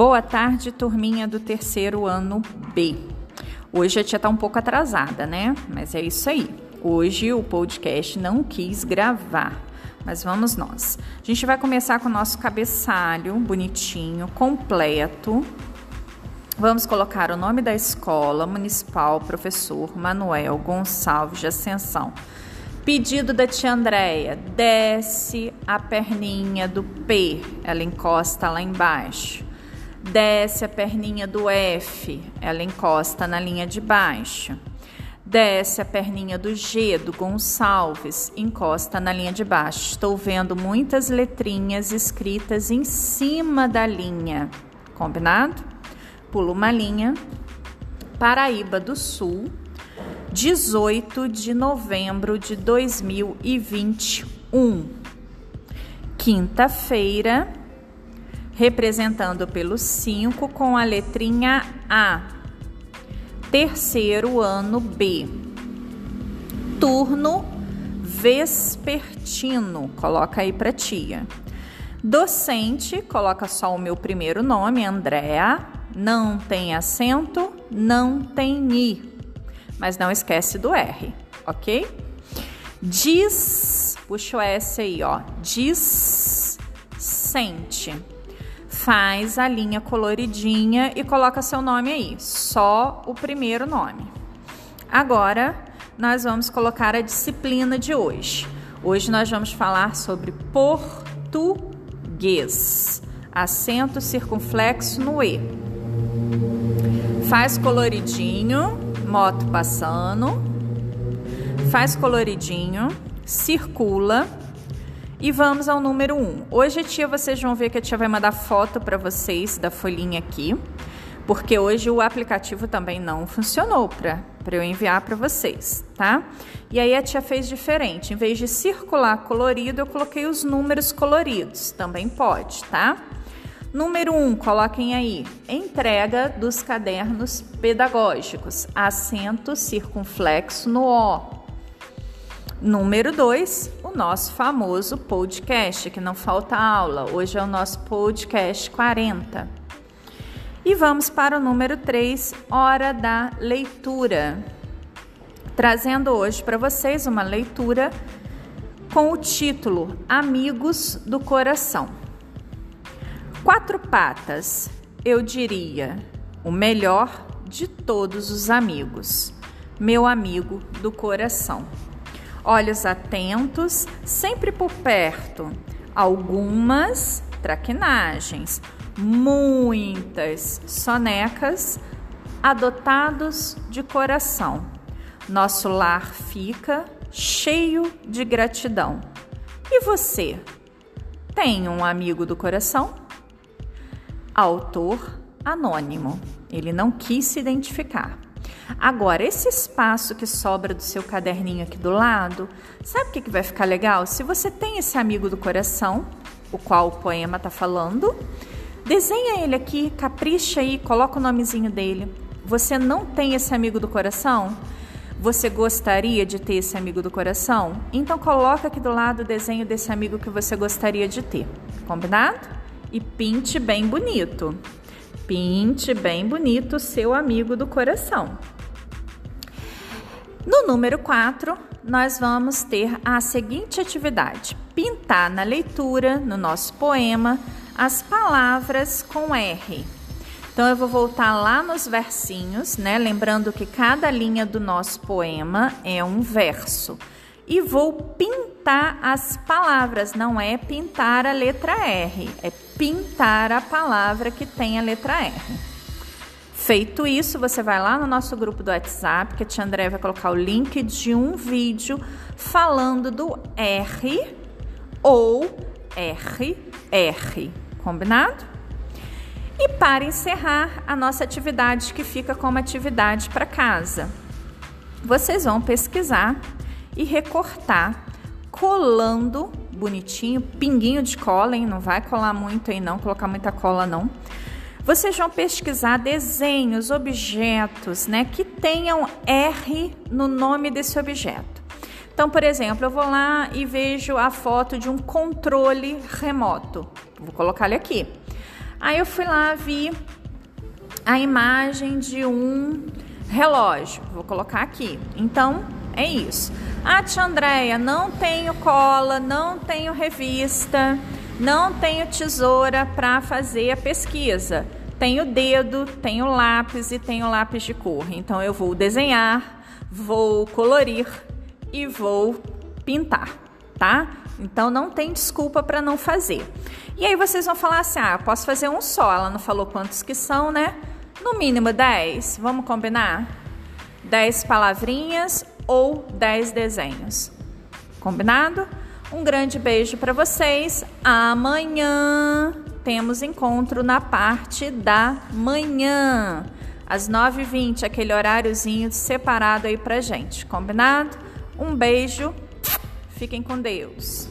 Boa tarde, turminha do terceiro ano B. Hoje a tia tá um pouco atrasada, né? Mas é isso aí. Hoje o podcast não quis gravar, mas vamos nós. A gente vai começar com o nosso cabeçalho bonitinho, completo. Vamos colocar o nome da escola municipal, professor Manuel Gonçalves de Ascensão. Pedido da tia Andréia, desce a perninha do P, ela encosta lá embaixo. Desce a perninha do F, ela encosta na linha de baixo. Desce a perninha do G, do Gonçalves, encosta na linha de baixo. Estou vendo muitas letrinhas escritas em cima da linha. Combinado? Pulo uma linha. Paraíba do Sul, 18 de novembro de 2021. Quinta-feira, representando pelo 5 com a letrinha A. Terceiro ano B. Turno vespertino, coloca aí para tia. Docente, coloca só o meu primeiro nome, Andréa. Não tem acento, não tem i. Mas não esquece do R, ok? Diz, puxa o S aí, ó. Diz, sente faz a linha coloridinha e coloca seu nome aí, só o primeiro nome. Agora, nós vamos colocar a disciplina de hoje. Hoje nós vamos falar sobre português. Acento circunflexo no E. Faz coloridinho, moto passando. Faz coloridinho, circula e vamos ao número 1. Um. Hoje a tia, vocês vão ver que a tia vai mandar foto para vocês da folhinha aqui, porque hoje o aplicativo também não funcionou para eu enviar para vocês, tá? E aí a tia fez diferente. Em vez de circular colorido, eu coloquei os números coloridos. Também pode, tá? Número 1, um, coloquem aí. Entrega dos cadernos pedagógicos. Acento circunflexo no O. Número 2, o nosso famoso podcast, que não falta aula. Hoje é o nosso podcast 40. E vamos para o número 3, hora da leitura. Trazendo hoje para vocês uma leitura com o título Amigos do Coração. Quatro patas, eu diria, o melhor de todos os amigos, meu amigo do coração olhos atentos, sempre por perto. Algumas traquinagens, muitas sonecas, adotados de coração. Nosso lar fica cheio de gratidão. E você? Tem um amigo do coração? Autor anônimo. Ele não quis se identificar. Agora, esse espaço que sobra do seu caderninho aqui do lado, sabe o que, que vai ficar legal? Se você tem esse amigo do coração, o qual o poema está falando, desenha ele aqui, capricha aí, coloca o nomezinho dele. Você não tem esse amigo do coração? Você gostaria de ter esse amigo do coração? Então coloca aqui do lado o desenho desse amigo que você gostaria de ter. Combinado? E pinte bem bonito. Pinte bem bonito o seu amigo do coração. No número 4, nós vamos ter a seguinte atividade: pintar na leitura, no nosso poema, as palavras com R. Então eu vou voltar lá nos versinhos, né? Lembrando que cada linha do nosso poema é um verso. E vou pintar as palavras, não é pintar a letra R, é pintar a palavra que tem a letra R. Feito isso, você vai lá no nosso grupo do WhatsApp, que a tia André vai colocar o link de um vídeo falando do R ou RR. Combinado? E para encerrar a nossa atividade, que fica como atividade para casa, vocês vão pesquisar e recortar colando bonitinho, pinguinho de cola, hein? Não vai colar muito aí não, colocar muita cola não. Vocês vão pesquisar desenhos, objetos, né, que tenham R no nome desse objeto. Então, por exemplo, eu vou lá e vejo a foto de um controle remoto. Vou colocar ele aqui. Aí eu fui lá, vi a imagem de um relógio. Vou colocar aqui. Então, é isso. Ah, tia Andréia, não tenho cola, não tenho revista, não tenho tesoura para fazer a pesquisa. Tenho dedo, tenho lápis e tenho lápis de cor. Então, eu vou desenhar, vou colorir e vou pintar, tá? Então não tem desculpa para não fazer. E aí vocês vão falar assim: "Ah, posso fazer um só". Ela não falou quantos que são, né? No mínimo 10. Vamos combinar? 10 palavrinhas ou 10 desenhos. Combinado? Um grande beijo para vocês. Amanhã temos encontro na parte da manhã, às 9h20, aquele horáriozinho separado aí pra gente. Combinado? Um beijo. Fiquem com Deus.